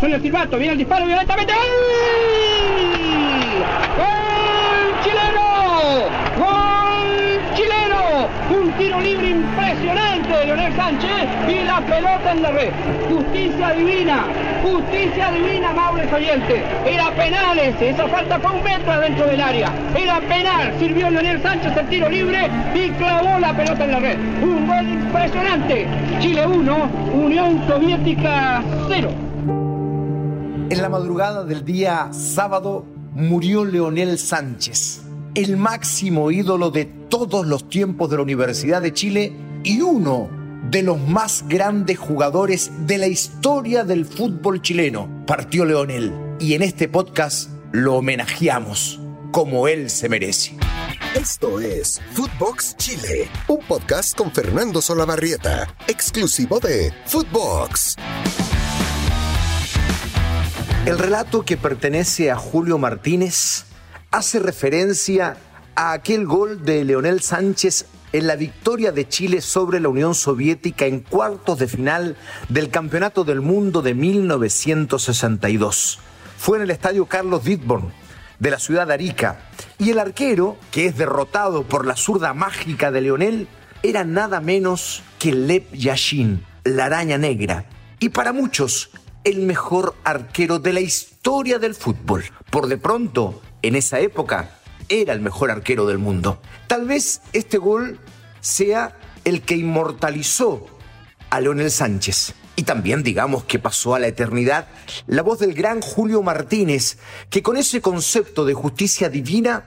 Con el silbato, viene el disparo violentamente. ¡Gol chileno! ¡Gol chileno! Un tiro libre impresionante de Leonel Sánchez y la pelota en la red. Justicia divina, justicia divina, amables oyentes. Era penales, esa falta fue un metro adentro del área. Era penal, sirvió Leonel Sánchez el tiro libre y clavó la pelota en la red. Un gol impresionante. Chile 1, Unión Soviética 0. En la madrugada del día sábado murió Leonel Sánchez, el máximo ídolo de todos los tiempos de la Universidad de Chile y uno de los más grandes jugadores de la historia del fútbol chileno. Partió Leonel y en este podcast lo homenajeamos como él se merece. Esto es Footbox Chile, un podcast con Fernando Solabarrieta, exclusivo de Footbox. El relato que pertenece a Julio Martínez hace referencia a aquel gol de Leonel Sánchez en la victoria de Chile sobre la Unión Soviética en cuartos de final del Campeonato del Mundo de 1962. Fue en el estadio Carlos Dittborn de la ciudad de Arica y el arquero, que es derrotado por la zurda mágica de Leonel, era nada menos que Lev Yashin, la araña negra, y para muchos el mejor arquero de la historia del fútbol. Por de pronto, en esa época, era el mejor arquero del mundo. Tal vez este gol sea el que inmortalizó a Leonel Sánchez. Y también digamos que pasó a la eternidad la voz del gran Julio Martínez, que con ese concepto de justicia divina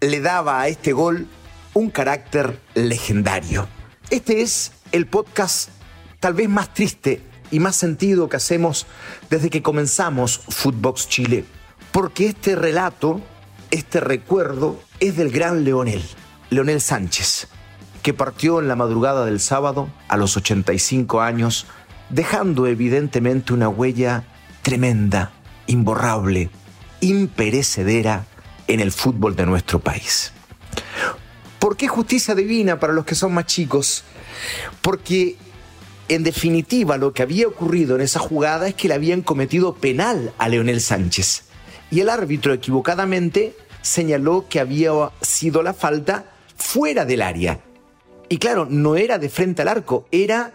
le daba a este gol un carácter legendario. Este es el podcast tal vez más triste y más sentido que hacemos desde que comenzamos Footbox Chile. Porque este relato, este recuerdo, es del gran Leonel, Leonel Sánchez, que partió en la madrugada del sábado a los 85 años, dejando evidentemente una huella tremenda, imborrable, imperecedera en el fútbol de nuestro país. ¿Por qué justicia divina para los que son más chicos? Porque en definitiva, lo que había ocurrido en esa jugada es que le habían cometido penal a Leonel Sánchez. Y el árbitro equivocadamente señaló que había sido la falta fuera del área. Y claro, no era de frente al arco, era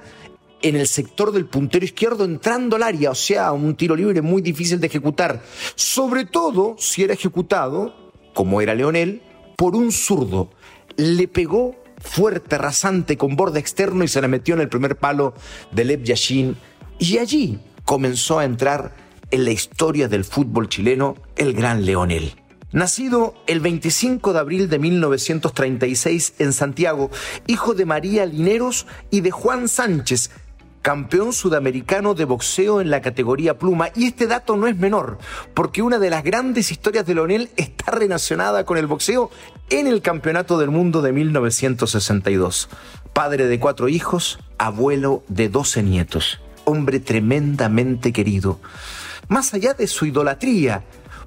en el sector del puntero izquierdo entrando al área, o sea, un tiro libre muy difícil de ejecutar. Sobre todo si era ejecutado, como era Leonel, por un zurdo. Le pegó fuerte, rasante, con borde externo y se la metió en el primer palo de Lev Yashin. Y allí comenzó a entrar en la historia del fútbol chileno el gran Leonel. Nacido el 25 de abril de 1936 en Santiago, hijo de María Lineros y de Juan Sánchez, campeón sudamericano de boxeo en la categoría pluma. Y este dato no es menor, porque una de las grandes historias de Leonel está relacionada con el boxeo en el Campeonato del Mundo de 1962. Padre de cuatro hijos, abuelo de doce nietos, hombre tremendamente querido. Más allá de su idolatría,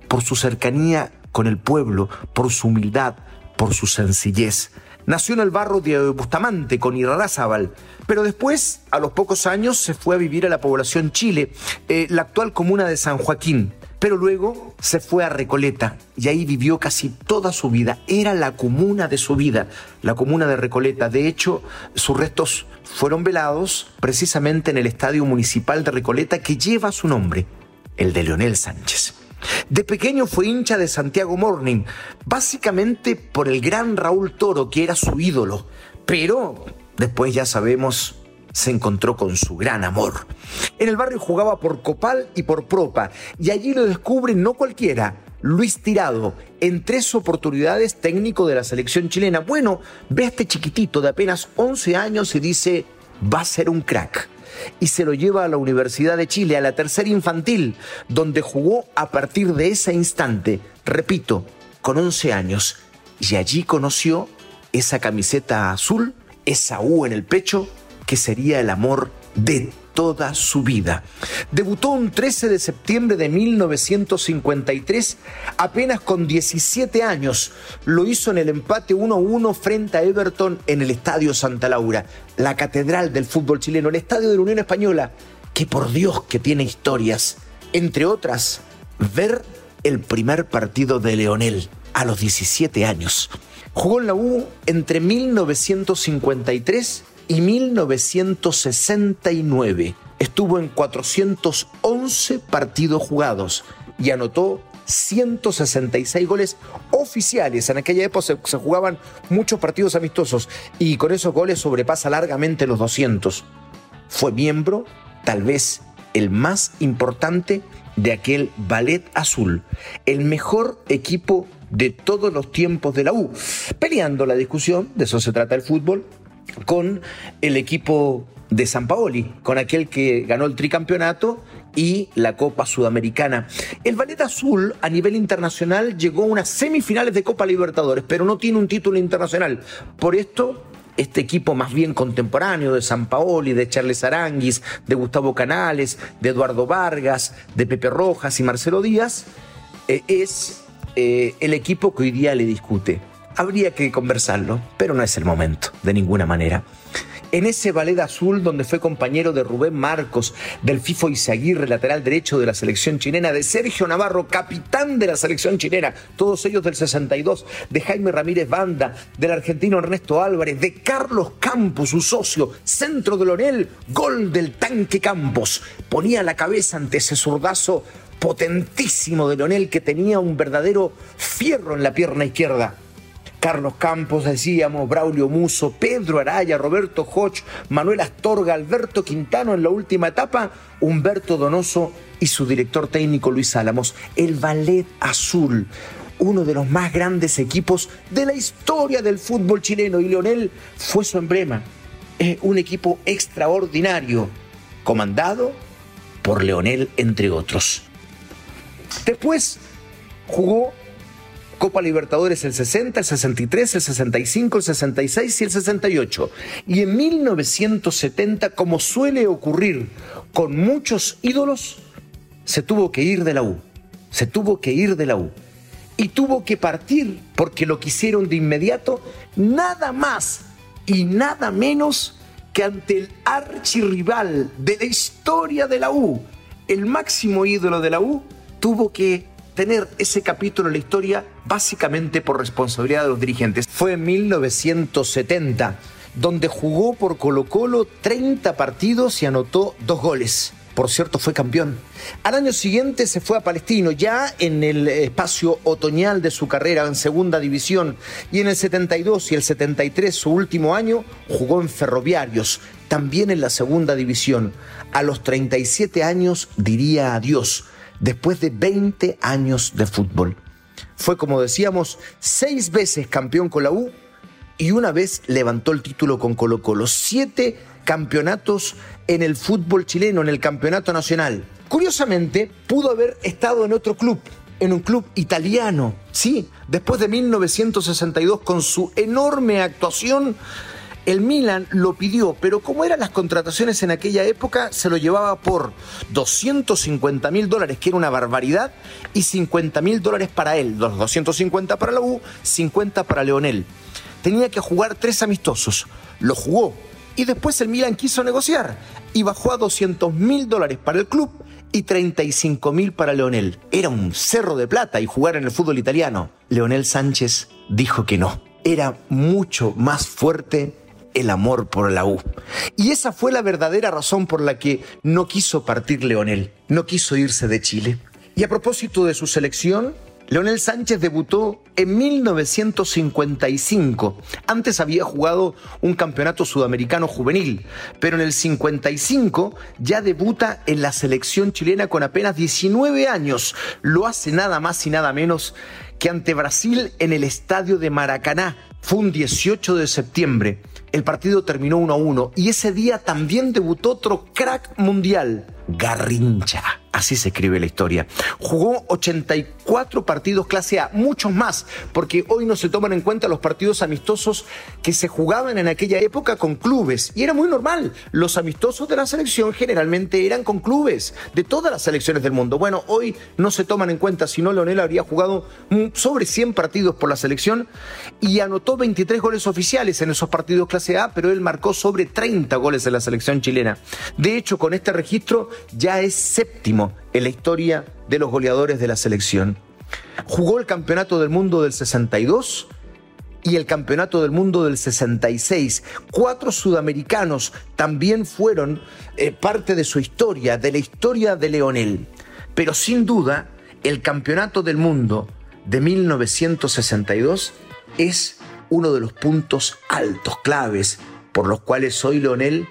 por su cercanía con el pueblo, por su humildad, por su sencillez. Nació en el barrio de Bustamante con Irarrázaval, pero después, a los pocos años, se fue a vivir a la población Chile, eh, la actual comuna de San Joaquín. Pero luego se fue a Recoleta y ahí vivió casi toda su vida. Era la comuna de su vida, la comuna de Recoleta. De hecho, sus restos fueron velados precisamente en el estadio municipal de Recoleta que lleva su nombre, el de Leonel Sánchez. De pequeño fue hincha de Santiago Morning, básicamente por el gran Raúl Toro, que era su ídolo. Pero después ya sabemos se encontró con su gran amor. En el barrio jugaba por Copal y por Propa, y allí lo descubre no cualquiera, Luis Tirado, en tres oportunidades técnico de la selección chilena. Bueno, ve a este chiquitito de apenas 11 años y dice, va a ser un crack. Y se lo lleva a la Universidad de Chile, a la tercera infantil, donde jugó a partir de ese instante, repito, con 11 años. Y allí conoció esa camiseta azul, esa U en el pecho, que sería el amor de toda su vida. Debutó un 13 de septiembre de 1953, apenas con 17 años. Lo hizo en el empate 1-1 frente a Everton en el Estadio Santa Laura, la catedral del fútbol chileno, el Estadio de la Unión Española, que por Dios que tiene historias. entre otras, ver el primer partido de Leonel a los 17 años. Jugó en la U entre 1953 y 1969. Estuvo en 411 partidos jugados y anotó 166 goles oficiales. En aquella época se, se, jugaban muchos partidos amistosos y con esos goles sobrepasa largamente los 200. Fue miembro, tal vez el más importante, de aquel Ballet Azul, el mejor equipo de todos los tiempos de la U, peleando la discusión, de eso se trata el fútbol, con el equipo de San Paoli, con aquel que ganó el tricampeonato y la Copa Sudamericana. El Ballet Azul a nivel internacional llegó a unas semifinales de Copa Libertadores, pero no tiene un título internacional. Por esto este equipo más bien contemporáneo de San Paoli, de Charles Aranguis, de Gustavo Canales, de Eduardo Vargas, de Pepe Rojas y Marcelo Díaz, eh, es eh, el equipo que hoy día le discute. Habría que conversarlo, pero no es el momento, de ninguna manera en ese ballet azul donde fue compañero de Rubén Marcos, del FIFO Izaguirre, lateral derecho de la selección chilena, de Sergio Navarro, capitán de la selección chilena, todos ellos del 62, de Jaime Ramírez Banda, del argentino Ernesto Álvarez, de Carlos Campos, su socio, centro de Lonel, gol del tanque Campos. Ponía la cabeza ante ese zurdazo potentísimo de Lonel que tenía un verdadero fierro en la pierna izquierda. Carlos Campos, decíamos, Braulio Muso, Pedro Araya, Roberto Hoch, Manuel Astorga, Alberto Quintano en la última etapa, Humberto Donoso y su director técnico Luis Álamos. El Ballet Azul, uno de los más grandes equipos de la historia del fútbol chileno y Leonel fue su emblema. Es un equipo extraordinario, comandado por Leonel entre otros. Después jugó Copa Libertadores el 60, el 63, el 65, el 66 y el 68. Y en 1970, como suele ocurrir con muchos ídolos, se tuvo que ir de la U. Se tuvo que ir de la U. Y tuvo que partir porque lo quisieron de inmediato nada más y nada menos que ante el archirrival de la historia de la U, el máximo ídolo de la U, tuvo que tener ese capítulo en la historia básicamente por responsabilidad de los dirigentes. Fue en 1970, donde jugó por Colo Colo 30 partidos y anotó dos goles. Por cierto, fue campeón. Al año siguiente se fue a Palestino, ya en el espacio otoñal de su carrera en segunda división. Y en el 72 y el 73, su último año, jugó en Ferroviarios, también en la segunda división. A los 37 años diría adiós después de 20 años de fútbol. Fue, como decíamos, seis veces campeón con la U y una vez levantó el título con Colo Colo. Siete campeonatos en el fútbol chileno, en el campeonato nacional. Curiosamente, pudo haber estado en otro club, en un club italiano, sí, después de 1962 con su enorme actuación el Milan lo pidió, pero como eran las contrataciones en aquella época, se lo llevaba por 250 mil dólares, que era una barbaridad, y 50 mil dólares para él. Los 250 para la U, 50 para Leonel. Tenía que jugar tres amistosos. Lo jugó. Y después el Milan quiso negociar y bajó a 200 mil dólares para el club y 35 mil para Leonel. Era un cerro de plata y jugar en el fútbol italiano. Leonel Sánchez dijo que no. Era mucho más fuerte el amor por la U. Y esa fue la verdadera razón por la que no quiso partir Leonel, no quiso irse de Chile. Y a propósito de su selección, Leonel Sánchez debutó en 1955. Antes había jugado un campeonato sudamericano juvenil, pero en el 55 ya debuta en la selección chilena con apenas 19 años. Lo hace nada más y nada menos que ante Brasil en el estadio de Maracaná. Fue un 18 de septiembre. El partido terminó 1 a 1 y ese día también debutó otro crack mundial, Garrincha así se escribe la historia. Jugó 84 partidos clase A, muchos más, porque hoy no se toman en cuenta los partidos amistosos que se jugaban en aquella época con clubes. Y era muy normal. Los amistosos de la selección generalmente eran con clubes de todas las selecciones del mundo. Bueno, hoy no se toman en cuenta, si no, Leonel habría jugado sobre 100 partidos por la selección y anotó 23 goles oficiales en esos partidos clase A, pero él marcó sobre 30 goles en la selección chilena. De hecho, con este registro ya es séptimo en la historia de los goleadores de la selección. Jugó el Campeonato del Mundo del 62 y el Campeonato del Mundo del 66. Cuatro sudamericanos también fueron eh, parte de su historia, de la historia de Leonel. Pero sin duda, el Campeonato del Mundo de 1962 es uno de los puntos altos, claves, por los cuales hoy Leonel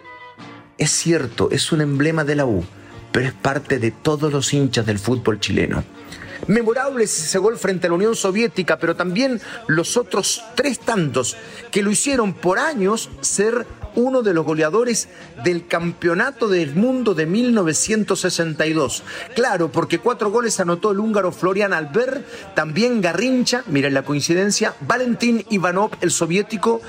es cierto, es un emblema de la U, pero es parte de todos los hinchas del fútbol chileno. Memorable ese gol frente a la Unión Soviética, pero también los otros tres tantos que lo hicieron por años ser uno de los goleadores del Campeonato del Mundo de 1962. Claro, porque cuatro goles anotó el húngaro Florian Albert, también Garrincha, miren la coincidencia, Valentín Ivanov, el soviético,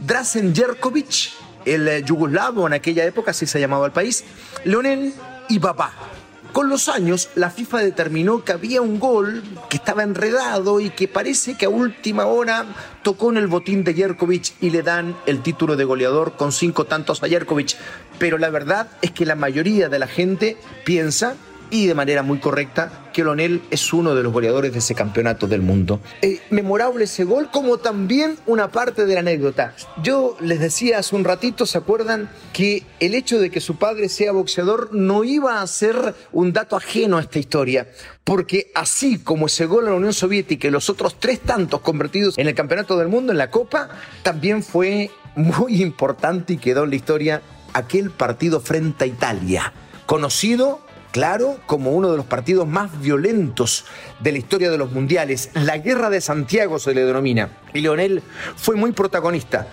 Drazen Jerkovic, el eh, yugoslavo en aquella época, así se llamaba el país, Leonel y Babá. Con los años, la FIFA determinó que había un gol que estaba enredado y que parece que a última hora tocó en el botín de Jerkovic y le dan el título de goleador con cinco tantos a Jerkovic. Pero la verdad es que la mayoría de la gente piensa y de manera muy correcta que Lonel es uno de los goleadores de ese campeonato del mundo. Eh, memorable ese gol, como también una parte de la anécdota. Yo les decía hace un ratito, ¿se acuerdan? Que el hecho de que su padre sea boxeador no iba a ser un dato ajeno a esta historia, porque así como ese gol en la Unión Soviética y los otros tres tantos convertidos en el campeonato del mundo, en la Copa, también fue muy importante y quedó en la historia aquel partido frente a Italia, conocido claro como uno de los partidos más violentos de la historia de los mundiales. La guerra de Santiago se le denomina. Y Leonel fue muy protagonista.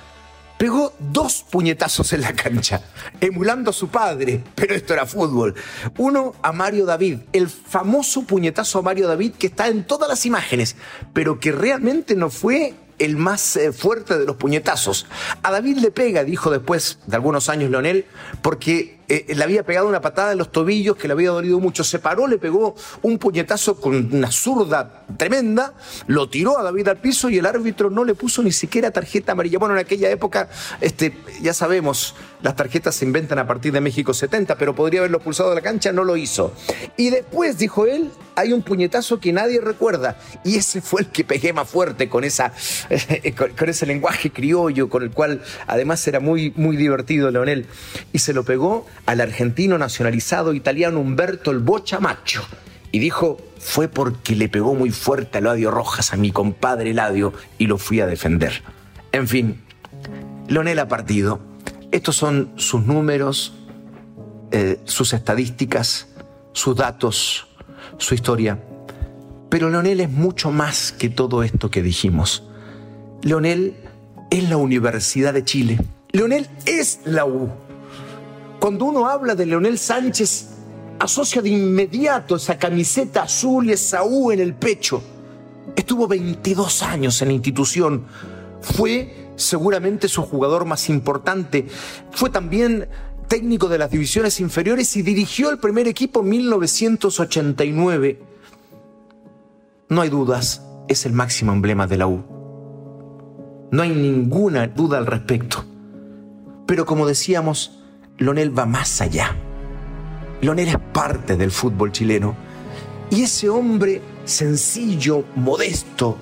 Pegó dos puñetazos en la cancha, emulando a su padre, pero esto era fútbol. Uno a Mario David, el famoso puñetazo a Mario David que está en todas las imágenes, pero que realmente no fue el más eh, fuerte de los puñetazos. A David le pega, dijo después de algunos años Leonel, porque eh, le había pegado una patada en los tobillos que le había dolido mucho. Se paró, le pegó un puñetazo con una zurda tremenda, lo tiró a David al piso y el árbitro no le puso ni siquiera tarjeta amarilla. Bueno, en aquella época, este, ya sabemos, las tarjetas se inventan a partir de México 70, pero podría haberlo pulsado de la cancha, no lo hizo. Y después, dijo él, hay un puñetazo que nadie recuerda. Y ese fue el que pegué más fuerte con, esa, con, ese lenguaje criollo, con el cual además era muy, muy divertido Leonel. Y se lo pegó al argentino nacionalizado italiano Humberto el Bocha Macho. Y dijo, fue porque le pegó muy fuerte a Eladio Rojas, a mi compadre Eladio, y lo fui a defender. En fin, Leonel ha partido. Estos son sus números, eh, sus estadísticas, sus datos, su historia. Pero Leonel es mucho más que todo esto que dijimos. Leonel es la Universidad de Chile. Leonel es la U. Cuando uno habla de Leonel Sánchez, asocia de inmediato esa camiseta azul y esa U en el pecho. Estuvo 22 años en la institución. Fue seguramente su jugador más importante. Fue también técnico de las divisiones inferiores y dirigió el primer equipo en 1989. No hay dudas, es el máximo emblema de la U. No hay ninguna duda al respecto. Pero como decíamos, Lonel va más allá. Lonel es parte del fútbol chileno. Y ese hombre sencillo, modesto,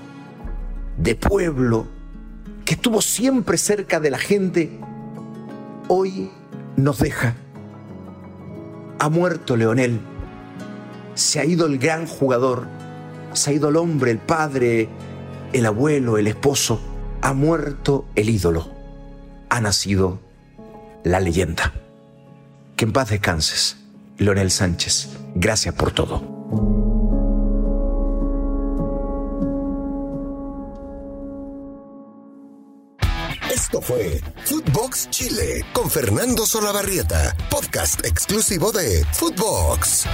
de pueblo, que estuvo siempre cerca de la gente, hoy nos deja. Ha muerto Leonel. Se ha ido el gran jugador. Se ha ido el hombre, el padre, el abuelo, el esposo. Ha muerto el ídolo. Ha nacido la leyenda. Que en paz descanses, Leonel Sánchez. Gracias por todo. Esto fue Footbox Chile con Fernando Solabarrieta, podcast exclusivo de Footbox.